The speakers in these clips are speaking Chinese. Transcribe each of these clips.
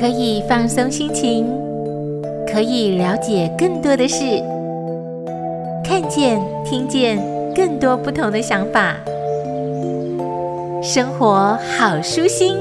可以放松心情，可以了解更多的事，看见、听见更多不同的想法，生活好舒心。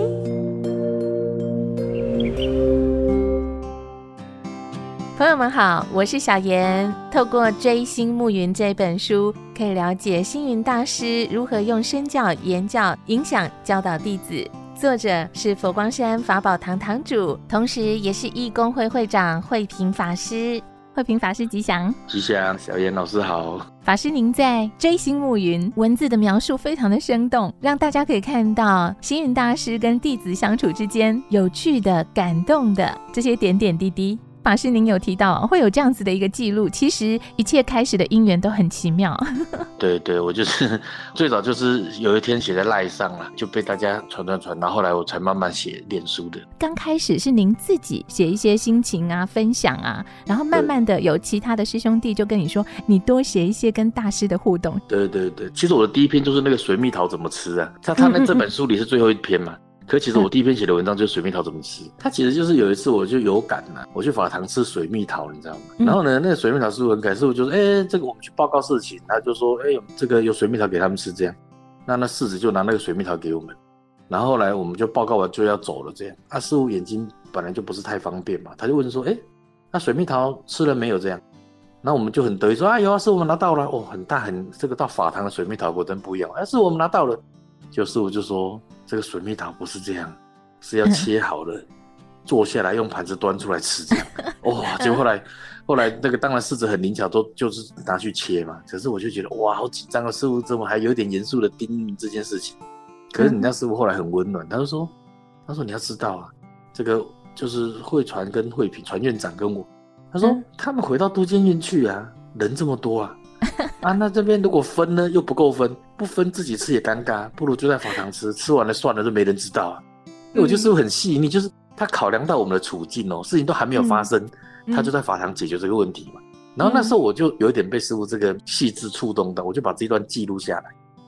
朋友们好，我是小妍。透过《追星暮云》这本书，可以了解星云大师如何用身教、言教影响教导弟子。作者是佛光山法宝堂堂主，同时也是义工会会长慧平法师。慧平法师吉祥，吉祥。小严老师好，法师您在《追星暮云》文字的描述非常的生动，让大家可以看到星云大师跟弟子相处之间有趣的、感动的这些点点滴滴。法师，您有提到会有这样子的一个记录，其实一切开始的因缘都很奇妙。对对，我就是 最早就是有一天写在赖上了，就被大家传传传，然后后来我才慢慢写脸书的。刚开始是您自己写一些心情啊、分享啊，然后慢慢的有其他的师兄弟就跟你说，你多写一些跟大师的互动。对对对，其实我的第一篇就是那个水蜜桃怎么吃啊，他他那这本书里是最后一篇嘛。可其实我第一篇写的文章就是水蜜桃怎么吃，它其实就是有一次我就有感呐，我去法堂吃水蜜桃，你知道吗？然后呢，那个水蜜桃师傅很感谢我，就说，哎，这个我们去报告事情，他就说，哎，这个有水蜜桃给他们吃，这样，那那世子就拿那个水蜜桃给我们，然后后来我们就报告完就要走了，这样，啊，师傅眼睛本来就不是太方便嘛，他就问说，哎，那水蜜桃吃了没有？这样，那我们就很得意说，啊，有啊，师傅我们拿到了，哦，很大很这个到法堂的水蜜桃果真不一样，哎，师傅我们拿到了，就师傅就说。这个水蜜桃不是这样，是要切好了，坐下来用盘子端出来吃这样。哇、哦！结果后来，后来那个当然柿子很灵巧，都就是拿去切嘛。可是我就觉得哇，好紧张啊！师傅怎么还有点严肃的叮咛这件事情？可是你家师傅后来很温暖，他就说：“他说你要知道啊，这个就是会传跟慧屏传院长跟我，他说他们回到都监院去啊，人这么多啊。”啊，那这边如果分呢，又不够分，不分自己吃也尴尬，不如就在法堂吃，吃完了算了，就没人知道啊。因为我觉得师父很细腻，就是他考量到我们的处境哦，事情都还没有发生，嗯、他就在法堂解决这个问题嘛。嗯、然后那时候我就有一点被师傅这个细致触动到，我就把这一段记录下来。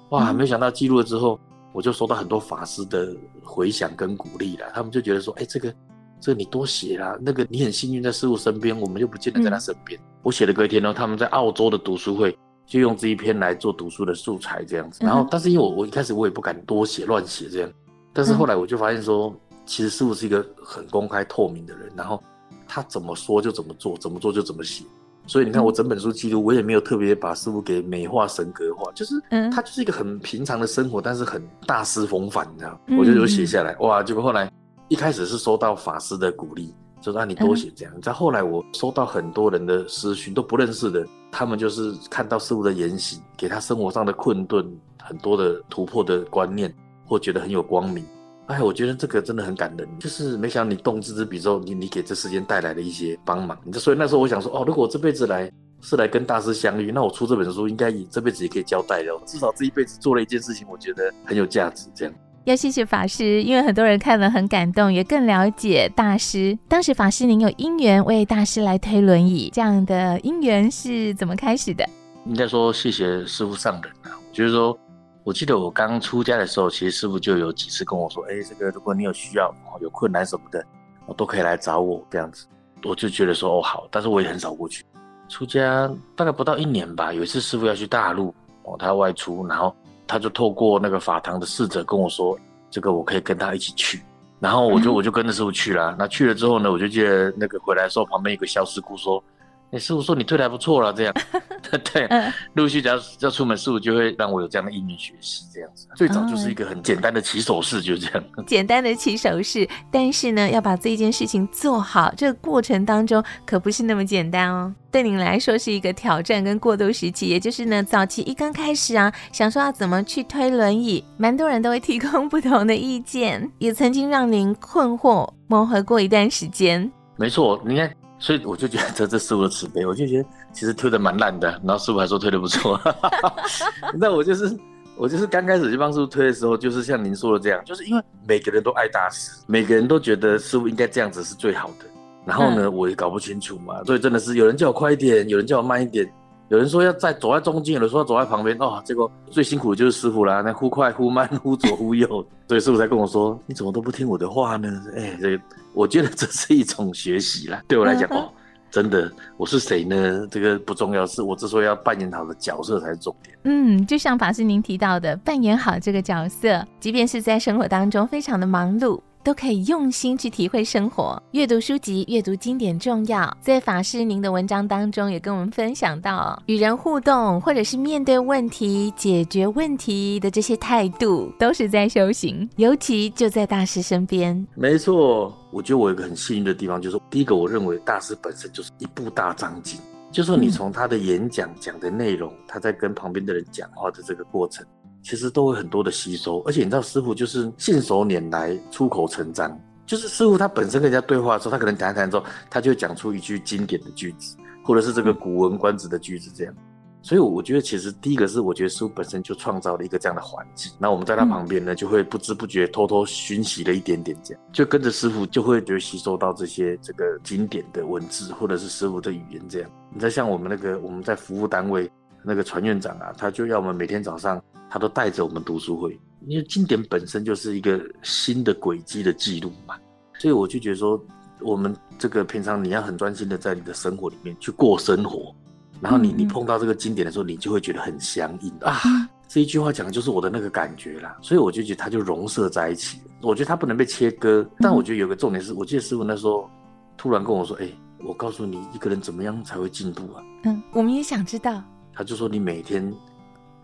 哇，没想到记录了之后，我就收到很多法师的回响跟鼓励了，他们就觉得说，哎，这个。这个你多写啦，那个你很幸运在师傅身边，我们又不见得在他身边。嗯、我写了隔一天呢，他们在澳洲的读书会就用这一篇来做读书的素材这样子。然后，但是因为我我一开始我也不敢多写乱写这样，但是后来我就发现说，其实师傅是一个很公开透明的人，然后他怎么说就怎么做，怎么做就怎么写。所以你看我整本书记录，我也没有特别把师傅给美化神格化，就是他就是一个很平常的生活，但是很大师风范，你知道？我就有写下来，哇，结果后来。一开始是收到法师的鼓励，就让你多写这样。再后来，我收到很多人的私讯，都不认识的，他们就是看到师父的言行，给他生活上的困顿很多的突破的观念，或觉得很有光明。哎，我觉得这个真的很感人，就是没想到你动之笔之后，你你给这世间带来了一些帮忙。所以那时候我想说，哦，如果我这辈子来是来跟大师相遇，那我出这本书应该也这辈子也可以交代了，至少这一辈子做了一件事情，我觉得很有价值，这样。要谢谢法师，因为很多人看了很感动，也更了解大师。当时法师您有因缘为大师来推轮椅，这样的因缘是怎么开始的？应该说谢谢师父上人啊。就是说，我记得我刚出家的时候，其实师父就有几次跟我说：“哎，这个如果你有需要、有困难什么的，我都可以来找我。”这样子，我就觉得说：“哦，好。”但是我也很少过去。出家大概不到一年吧，有一次师父要去大陆，哦，他要外出，然后。他就透过那个法堂的侍者跟我说，这个我可以跟他一起去，然后我就我就跟着师傅去了。那去了之后呢，我就记得那个回来的时候，旁边有个小师姑说。哎，师傅说你推的还不错了，这样 对，陆续只要只要出门，师傅就会让我有这样的英语学习，这样子。最早就是一个很简单的起手式，就这样。简单的起手式，但是呢，要把这件事情做好，这个过程当中可不是那么简单哦。对您来说是一个挑战跟过渡时期，也就是呢，早期一刚开始啊，想说要怎么去推轮椅，蛮多人都会提供不同的意见，也曾经让您困惑磨合过一段时间。没错，你看。所以我就觉得这这师傅的慈悲，我就觉得其实推的蛮烂的，然后师傅还说推的不错。那我就是我就是刚开始去帮师傅推的时候，就是像您说的这样，就是因为每个人都爱大师，每个人都觉得师傅应该这样子是最好的。然后呢，嗯、我也搞不清楚嘛，所以真的是有人叫我快一点，有人叫我慢一点，有人说要在走在中间，有人说要走在旁边。哦，结果最辛苦的就是师傅啦，那忽快忽慢，忽左忽右，所以师傅才跟我说：“你怎么都不听我的话呢？”哎，这个我觉得这是一种学习啦。对我来讲，哦，真的，我是谁呢？这个不重要，是我之所以要扮演好的角色才是重点。嗯，就像法师您提到的，扮演好这个角色，即便是在生活当中非常的忙碌。都可以用心去体会生活，阅读书籍、阅读经典重要。在法师您的文章当中，也跟我们分享到，与人互动或者是面对问题、解决问题的这些态度，都是在修行。尤其就在大师身边。没错，我觉得我有一个很幸运的地方，就是第一个，我认为大师本身就是一部大藏经，就是说你从他的演讲讲的内容，他在跟旁边的人讲话的这个过程。其实都会很多的吸收，而且你知道师傅就是信手拈来，出口成章。就是师傅他本身跟人家对话的时候，他可能谈一谈之后，他就讲出一句经典的句子，或者是这个古文观止的句子这样。所以我觉得其实第一个是，我觉得师傅本身就创造了一个这样的环境。那我们在他旁边呢，就会不知不觉偷偷熏习了一点点这样，就跟着师傅就会觉得吸收到这些这个经典的文字，或者是师傅的语言这样。你再像我们那个我们在服务单位那个船院长啊，他就要我们每天早上。他都带着我们读书会，因为经典本身就是一个新的轨迹的记录嘛，所以我就觉得说，我们这个平常你要很专心的在你的生活里面去过生活，然后你你碰到这个经典的时候，你就会觉得很相应啊。这一句话讲的就是我的那个感觉啦，所以我就觉得它就融合在一起。我觉得它不能被切割，但我觉得有个重点是，我记得师傅那时候突然跟我说：“哎，我告诉你一个人怎么样才会进步啊？”嗯，我们也想知道。他就说：“你每天。”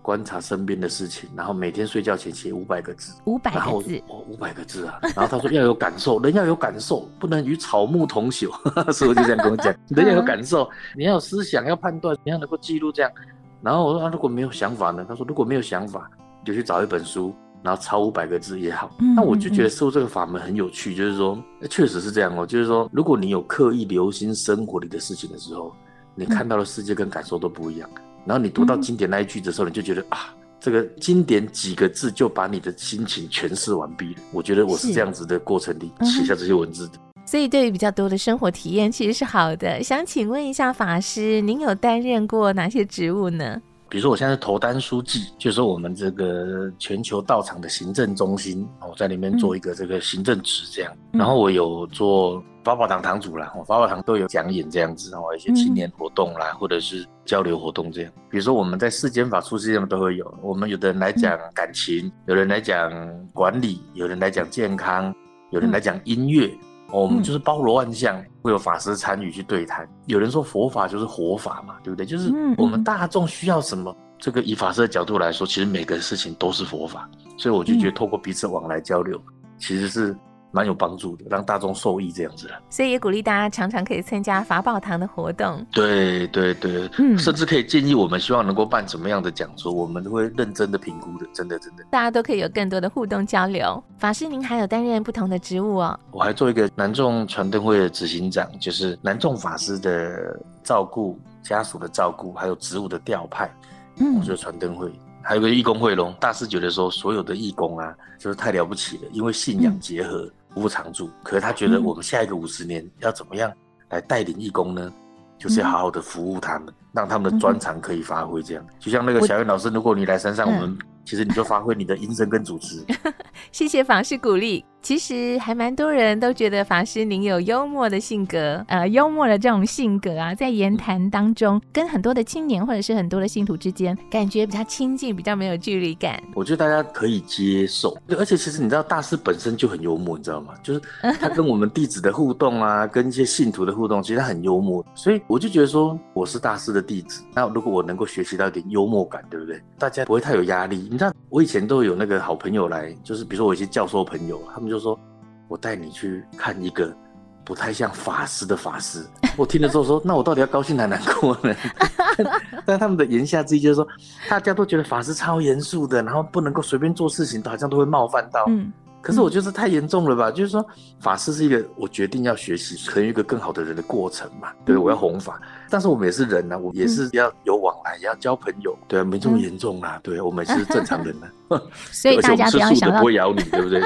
观察身边的事情，然后每天睡觉前写五百个字，五百个字哦，五百个字啊！然后他说要有感受，人要有感受，不能与草木同朽。师父就这样跟我讲，人要有感受，你要有思想，要判断，你要能够记录这样。然后我说啊，如果没有想法呢？他说如果没有想法，你就去找一本书，然后抄五百个字也好。那我就觉得师父这个法门很有趣，就是说确实是这样哦，就是说如果你有刻意留心生活里的事情的时候，你看到的世界跟感受都不一样。然后你读到经典那一句的时候，你就觉得啊，这个经典几个字就把你的心情诠释完毕了。我觉得我是这样子的过程里写下这些文字的。所以对于比较多的生活体验，其实是好的。想请问一下法师，您有担任过哪些职务呢？比如说我现在是投单书记，就是我们这个全球道场的行政中心，我在里面做一个这个行政职这样。然后我有做。法宝堂堂主啦，法宝堂都有讲演这样子，然后一些青年活动啦，或者是交流活动这样。比如说我们在世间法、出世间都会有。我们有的人来讲感情，有人来讲管理，有人来讲健康，有人来讲音乐。我们就是包罗万象，会有法师参与去对谈。有人说佛法就是活法嘛，对不对？就是我们大众需要什么，这个以法师的角度来说，其实每个事情都是佛法。所以我就觉得透过彼此往来交流，其实是。蛮有帮助的，让大众受益这样子，所以也鼓励大家常常可以参加法宝堂的活动。对对对，嗯，甚至可以建议我们希望能够办什么样的讲座，我们都会认真的评估的，真的真的。大家都可以有更多的互动交流。法师，您还有担任不同的职务哦？我还做一个南众传灯会的执行长，就是南众法师的照顾、家属的照顾，还有职务的调派。嗯，我觉得传灯会还有个义工会龙，大师觉得说所有的义工啊，就是太了不起了，因为信仰结合。嗯不常驻，可是他觉得我们下一个五十年要怎么样来带领义工呢？嗯、就是要好好的服务他们，让他们的专长可以发挥。这样，就像那个小燕老师，如果你来山上，我们、嗯。其实你就发挥你的音声跟主持。谢谢房师鼓励。其实还蛮多人都觉得法师您有幽默的性格，呃，幽默的这种性格啊，在言谈当中，跟很多的青年或者是很多的信徒之间，感觉比较亲近，比较没有距离感。我觉得大家可以接受。而且其实你知道，大师本身就很幽默，你知道吗？就是他跟我们弟子的互动啊，跟一些信徒的互动，其实他很幽默。所以我就觉得说，我是大师的弟子，那如果我能够学习到一点幽默感，对不对？大家不会太有压力。你知道，我以前都有那个好朋友来，就是比如说我一些教授朋友，他们就说，我带你去看一个不太像法师的法师。我听了之后说，那我到底要高兴还难过呢？但他们的言下之意就是说，大家都觉得法师超严肃的，然后不能够随便做事情，都好像都会冒犯到。嗯可是我觉得太严重了吧？嗯、就是说，法师是一个我决定要学习成为一个更好的人的过程嘛。对，我要弘法，但是我们也是人呐、啊，我也是要有往来，也要交朋友。对啊，没这么严重啦。对，我们是正常人呢、啊。所以大家不要想到不会咬你，对不对？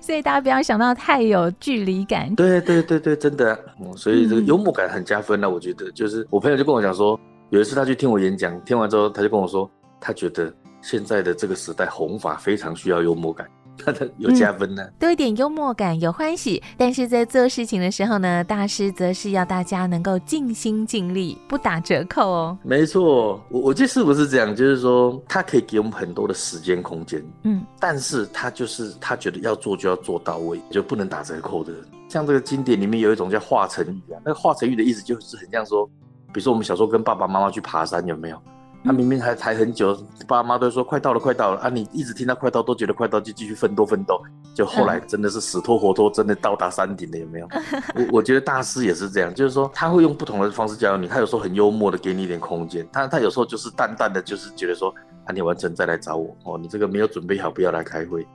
所以大家不要想到太有距离感。对对对对，真的、啊。所以这个幽默感很加分了、啊，我觉得。就是我朋友就跟我讲说。有一次他去听我演讲，听完之后他就跟我说，他觉得现在的这个时代弘法非常需要幽默感。他 的有加分呢、啊嗯，多一点幽默感，有欢喜。但是在做事情的时候呢，大师则是要大家能够尽心尽力，不打折扣哦。没错，我我这是不是这样？就是说，他可以给我们很多的时间空间，嗯，但是他就是他觉得要做就要做到位，就不能打折扣的。像这个经典里面有一种叫化成语啊，那个化成语的意思就是很像说，比如说我们小时候跟爸爸妈妈去爬山，有没有？他、啊、明明还抬很久，爸妈都说快到了，快到了啊！你一直听到快到，都觉得快到，就继续奋斗奋斗。就后来真的是死拖活拖，真的到达山顶了，有没有？我我觉得大师也是这样，就是说他会用不同的方式教你。他有时候很幽默的给你一点空间，他他有时候就是淡淡的，就是觉得说啊，你完成再来找我哦，你这个没有准备好，不要来开会。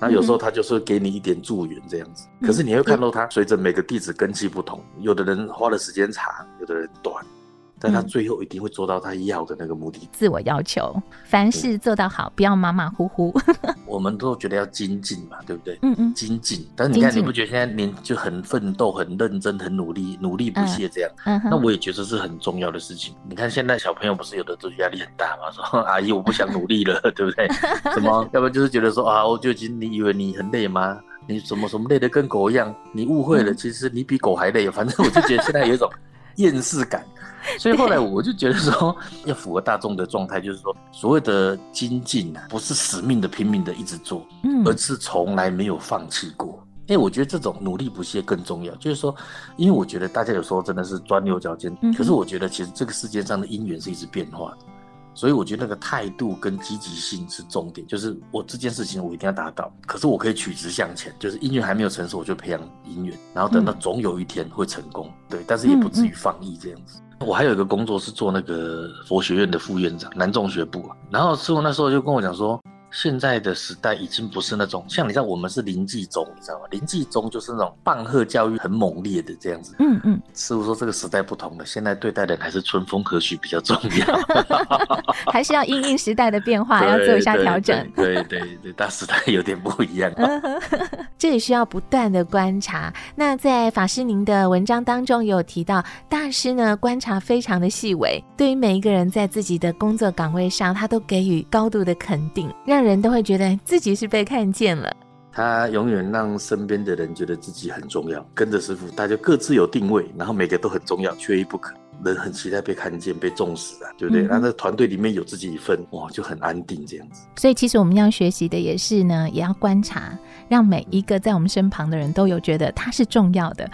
那有时候他就是给你一点助缘这样子。可是你会看到他随着每个弟子根基不同，有的人花的时间长，有的人短。但他最后一定会做到他要的那个目的。自我要求，凡事做到好，不要马马虎虎。我们都觉得要精进嘛，对不对？嗯嗯，精进。但是你看，你不觉得现在年就很奋斗、很认真、很努力、努力不懈这样？嗯，那我也觉得是很重要的事情。你看现在小朋友不是有的都压力很大嘛，说 阿姨我不想努力了，对不对？什么？要不然就是觉得说啊，我就已经你以为你很累吗？你什么什么累得跟狗一样？你误会了，其实你比狗还累。反正我就觉得现在有一种厌世感。所以后来我就觉得说，要符合大众的状态，就是说，所谓的精进啊，不是死命的、拼命的一直做，嗯，而是从来没有放弃过。哎，我觉得这种努力不懈更重要。就是说，因为我觉得大家有时候真的是钻牛角尖，可是我觉得其实这个世界上的因缘是一直变化的。所以我觉得那个态度跟积极性是重点，就是我这件事情我一定要达到，可是我可以取直向前，就是音乐还没有成熟，我就培养音乐，然后等到总有一天会成功，对，但是也不至于放逸这样子。我还有一个工作是做那个佛学院的副院长，南众学部，然后师傅那时候就跟我讲说。现在的时代已经不是那种像你知道，我们是临济宗，你知道吗？临济宗就是那种棒喝教育很猛烈的这样子。嗯嗯。师傅说这个时代不同了，现在对待人还是春风和煦比较重要，还是要因应时代的变化，要做一下调整。对对对，对，大时代有点不一样。这也需要不断的观察。那在法师您的文章当中也有提到，大师呢观察非常的细微，对于每一个人在自己的工作岗位上，他都给予高度的肯定，让人都会觉得自己是被看见了。他永远让身边的人觉得自己很重要。跟着师傅，大家各自有定位，然后每个都很重要，缺一不可。人很期待被看见、被重视啊，对不对？那、嗯、那团队里面有自己一份，哇，就很安定这样子。所以其实我们要学习的也是呢，也要观察，让每一个在我们身旁的人都有觉得他是重要的。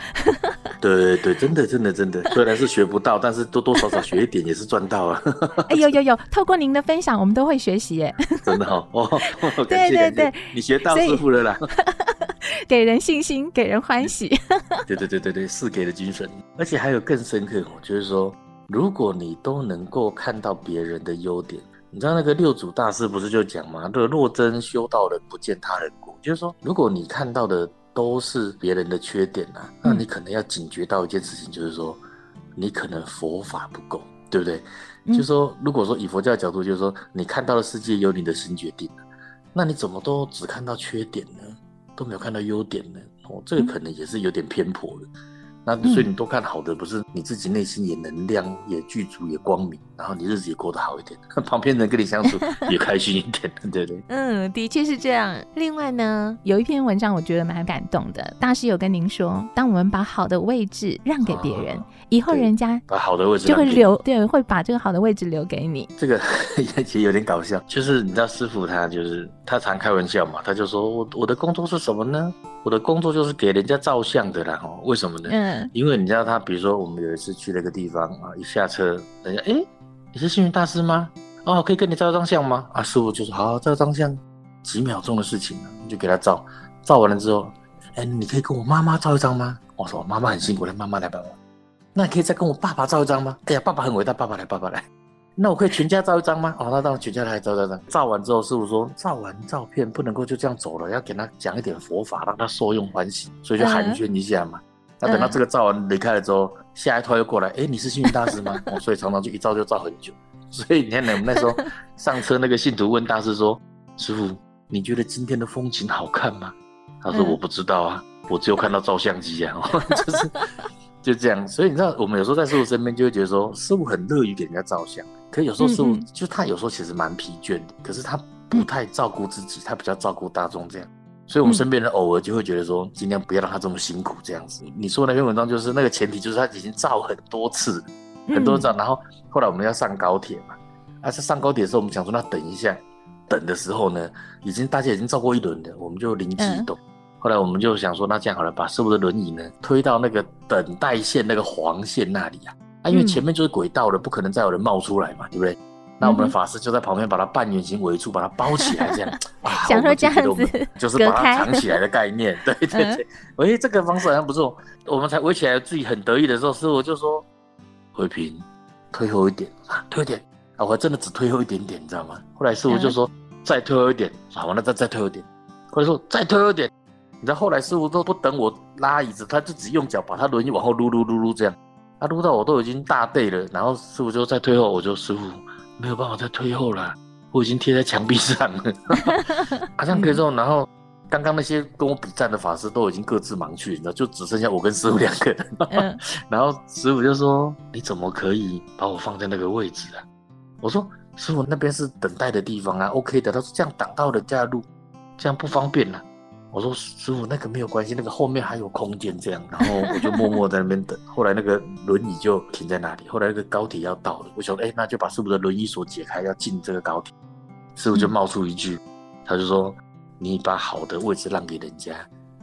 对对对，真的真的真的，虽然是学不到，但是多多少少学一点也是赚到啊。哎呦呦呦，透过您的分享，我们都会学习耶。真的哦，哦，对对对，你学到师傅了啦。给人信心，给人欢喜。对对对对对，是给的精神。而且还有更深刻，就是说，如果你都能够看到别人的优点，你知道那个六祖大师不是就讲吗？若若真修道人，不见他人过。就是说，如果你看到的都是别人的缺点啊，那你可能要警觉到一件事情，就是说，你可能佛法不够，对不对？就是说，如果说以佛教的角度，就是说，你看到的世界由你的心决定，那你怎么都只看到缺点呢？都没有看到优点呢，哦，这个可能也是有点偏颇了。那所以你多看好的，不是你自己内心也能量也具足也光明，然后你日子也过得好一点，旁边人跟你相处 也开心一点，对不对？嗯，的确是这样。另外呢，有一篇文章我觉得蛮感动的，大师有跟您说，当我们把好的位置让给别人，啊、以后人家把好的位置就会留，对，会把这个好的位置留给你。这个也其实有点搞笑，就是你知道师傅他就是他常开玩笑嘛，他就说我我的工作是什么呢？我的工作就是给人家照相的啦，哦，为什么呢？嗯，因为你知道他，比如说我们有一次去了一个地方啊，一下车，人家哎，你是幸运大师吗？哦，可以跟你照张相吗？啊，师傅就说好，照张相，几秒钟的事情，你就给他照，照完了之后，哎，你可以跟我妈妈照一张吗？我说妈妈很辛苦，来妈妈来帮我。那你可以再跟我爸爸照一张吗？哎呀，爸爸很伟大，爸爸来，爸爸来。那我可以全家照一张吗？哦，那当然全家来照照照。照完之后，师傅说，照完照片不能够就这样走了，要给他讲一点佛法，让他受用欢喜，所以就寒暄一下嘛。那、嗯、等到这个照完离开了之后，下一套又过来，哎、欸，你是幸运大师吗？哦，所以常常就一照就照很久。所以你看，我们那时候上车，那个信徒问大师说：“师傅，你觉得今天的风景好看吗？”他说：“我不知道啊，我只有看到照相机啊。” 就是。就这样。所以你知道，我们有时候在师傅身边就会觉得说，师傅很乐于给人家照相，可有时候师傅嗯。嗯就他有时候其实蛮疲倦的，可是他不太照顾自己，他比较照顾大众这样。所以，我们身边人偶尔就会觉得说，尽量不要让他这么辛苦这样子。你说那篇文章就是那个前提，就是他已经照很多次，很多照，然后后来我们要上高铁嘛，啊，在上高铁的时候，我们想说那等一下，等的时候呢，已经大家已经照过一轮了，我们就灵机一动，后来我们就想说，那这样好了，把师傅的轮椅呢推到那个等待线那个黄线那里啊，啊，因为前面就是轨道了，不可能再有人冒出来嘛，对不对？那我们的法师就在旁边把它半圆形围住，把它包起来，这样。想说这样子，就是把它藏起来的概念。对对对，哎、嗯，这个方式好像不错。我们才围起来，自己很得意的时候，师傅就说：“慧平，退后一点啊，退一点啊！”我还真的只退后一点点，你知道吗？后来师傅就说：“再退后一点。”好，那再再退后一点。或者说：“再退后一点。”你知道后来师傅都不等我拉椅子，他就只用脚把他轮椅往后撸撸撸撸这样。他撸到我都已经大背了，然后师傅就再退后，我就师傅。没有办法再退后了，我已经贴在墙壁上了，好像可以说，然后刚刚那些跟我比战的法师都已经各自忙去，你知道，就只剩下我跟师傅两个人。嗯、然后师傅就说：“你怎么可以把我放在那个位置啊？”我说：“师傅，那边是等待的地方啊，OK 的。”他说：“这样挡到人家的路，这样不方便了、啊。”我说师傅，那个没有关系，那个后面还有空间，这样，然后我就默默在那边等。后来那个轮椅就停在那里。后来那个高铁要到了，我想，哎、欸，那就把师傅的轮椅锁解开，要进这个高铁。师傅就冒出一句，嗯、他就说：“你把好的位置让给人家，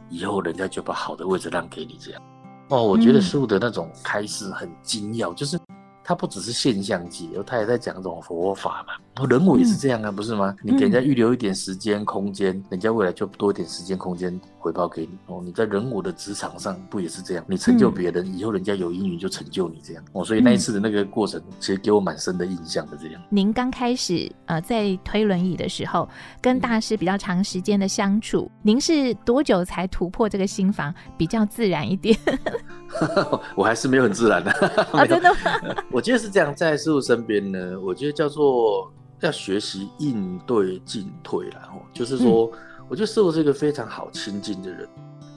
以后人家就把好的位置让给你。”这样。哦，我觉得师傅的那种开示很精要，就是。他不只是现象级，他也在讲一种佛法嘛。人我也是这样啊，嗯、不是吗？你给人家预留一点时间空间，嗯、人家未来就多一点时间空间回报给你。哦，你在人我的职场上不也是这样？你成就别人，嗯、以后人家有因缘就成就你这样。哦，所以那一次的那个过程，其实给我蛮深的印象的。这样，您刚开始呃在推轮椅的时候，跟大师比较长时间的相处，嗯、您是多久才突破这个心房，比较自然一点？我还是没有很自然的。啊，真的吗？我觉得是这样，在师傅身边呢，我觉得叫做要学习应对进退，然后就是说，嗯、我觉得师父是一个非常好亲近的人，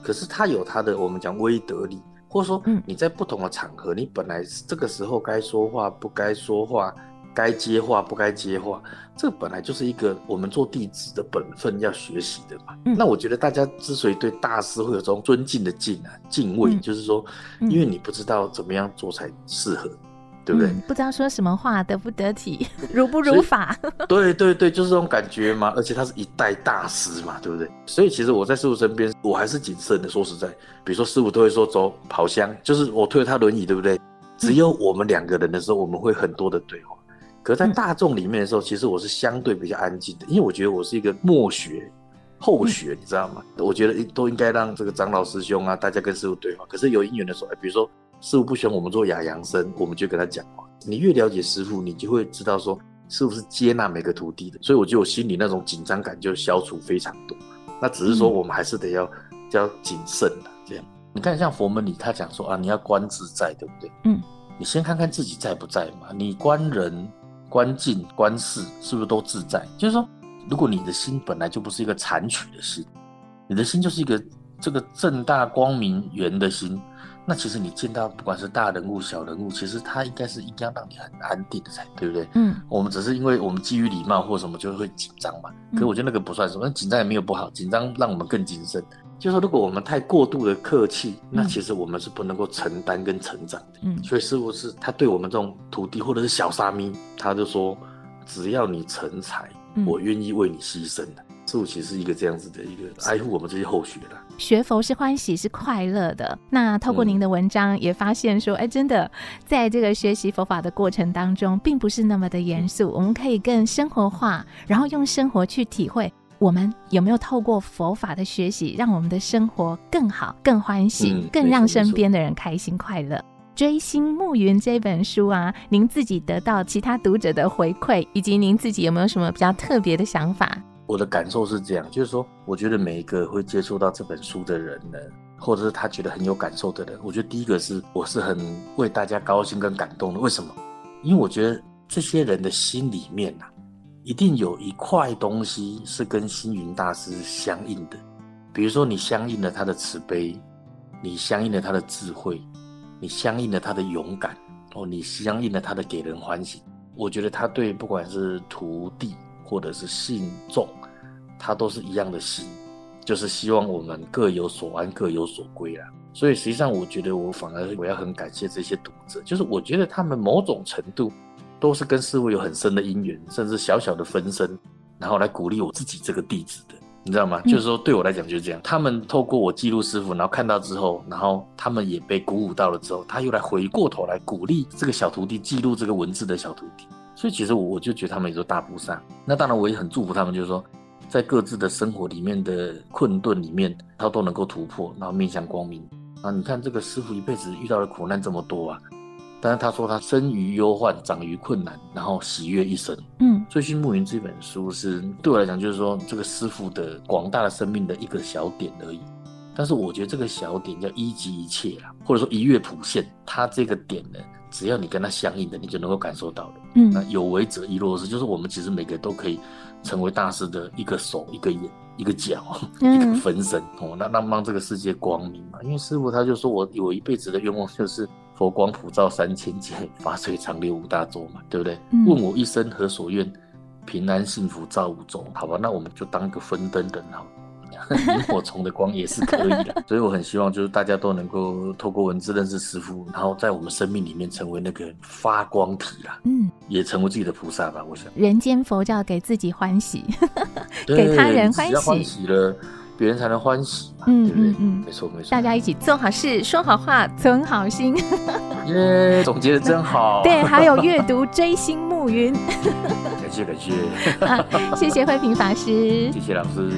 可是他有他的我们讲威德力，或者说你在不同的场合，你本来这个时候该说话不该说话。该接话不该接话，这本来就是一个我们做弟子的本分要学习的嘛。嗯、那我觉得大家之所以对大师会有这种尊敬的敬啊、敬畏，嗯、就是说，因为你不知道怎么样做才适合，嗯、对不对？不知道说什么话得不得体，如不如法。对对对，就是这种感觉嘛。而且他是一代大师嘛，对不对？所以其实我在师傅身边，我还是谨慎的。说实在，比如说师傅都会说走跑香，就是我推他轮椅，对不对？只有我们两个人的时候，我们会很多的对话。可在大众里面的时候，嗯、其实我是相对比较安静的，因为我觉得我是一个末学、后学，你知道吗？嗯、我觉得都应该让这个长老师兄啊，大家跟师傅对话。可是有因缘的时候，哎，比如说师傅不喜欢我们做哑阳声，我们就跟他讲话。你越了解师傅，你就会知道说，师傅是接纳每个徒弟的，所以我觉得我心里那种紧张感就消除非常多。那只是说我们还是得要要谨慎的这样。你看，像佛门里他讲说啊，你要观自在，对不对？嗯。你先看看自己在不在嘛，你观人。观境观事是不是都自在？就是说，如果你的心本来就不是一个残取的心，你的心就是一个这个正大光明圆的心，那其实你见到不管是大人物小人物，其实他应该是应该让你很安定的才对不对？嗯，我们只是因为我们基于礼貌或什么就会紧张嘛。可是我觉得那个不算什么，紧张也没有不好，紧张让我们更谨慎。就是说，如果我们太过度的客气，那其实我们是不能够承担跟成长的。嗯，所以师傅是他对我们这种徒弟或者是小沙弥，他就说，只要你成才，我愿意为你牺牲的。师傅其实是一个这样子的一个爱护我们这些后学的。学佛是欢喜，是快乐的。那透过您的文章也发现说，哎、嗯，真的，在这个学习佛法的过程当中，并不是那么的严肃，我们可以更生活化，然后用生活去体会。我们有没有透过佛法的学习，让我们的生活更好、更欢喜，嗯、更让身边的人开心快乐？《追星暮云》这本书啊，您自己得到其他读者的回馈，以及您自己有没有什么比较特别的想法？我的感受是这样，就是说，我觉得每一个会接触到这本书的人呢，或者是他觉得很有感受的人，我觉得第一个是我是很为大家高兴跟感动的。为什么？因为我觉得这些人的心里面呐、一定有一块东西是跟星云大师相应的，比如说你相应了他的慈悲，你相应了他的智慧，你相应了他的勇敢，哦，你相应了他的给人欢喜。我觉得他对不管是徒弟或者是信众，他都是一样的心，就是希望我们各有所安，各有所归啦。所以实际上，我觉得我反而我要很感谢这些读者，就是我觉得他们某种程度都是跟师傅有很深的因缘，甚至小小的分身，然后来鼓励我自己这个弟子的。你知道吗？就是说，对我来讲就是这样。他们透过我记录师傅，然后看到之后，然后他们也被鼓舞到了之后，他又来回过头来鼓励这个小徒弟，记录这个文字的小徒弟。所以其实我我就觉得他们也是大菩萨。那当然我也很祝福他们，就是说，在各自的生活里面的困顿里面，他都能够突破，然后面向光明。啊，你看这个师傅一辈子遇到的苦难这么多啊。但是他说他生于忧患，长于困难，然后喜悦一生。嗯，《醉心暮云》这本书是对我来讲，就是说这个师傅的广大的生命的一个小点而已。但是我觉得这个小点叫一即一切啦，或者说一月普现，它这个点呢，只要你跟它相应的，你就能够感受到的。嗯，那有为者亦若是，就是我们其实每个都可以成为大师的一个手、一个眼、一个脚、一个分身哦，那让让这个世界光明嘛。因为师傅他就说我有一辈子的愿望就是。佛光普照三千界，法水长流五大洲嘛，对不对？嗯、问我一生何所愿？平安幸福照五洲，好吧？那我们就当个分灯人好，萤火虫的光也是可以的。所以我很希望，就是大家都能够透过文字认识师傅，然后在我们生命里面成为那个发光体啦。嗯，也成为自己的菩萨吧。我想，人间佛教给自己欢喜，给他人欢喜，欢喜了。别人才能欢喜嘛，嗯、对不对？嗯，嗯没错没错。大家一起做好事，说好话，存好心。耶，总结的真好。对，还有阅读《追星暮云》。感谢感谢。谢谢慧平法师。谢谢老师。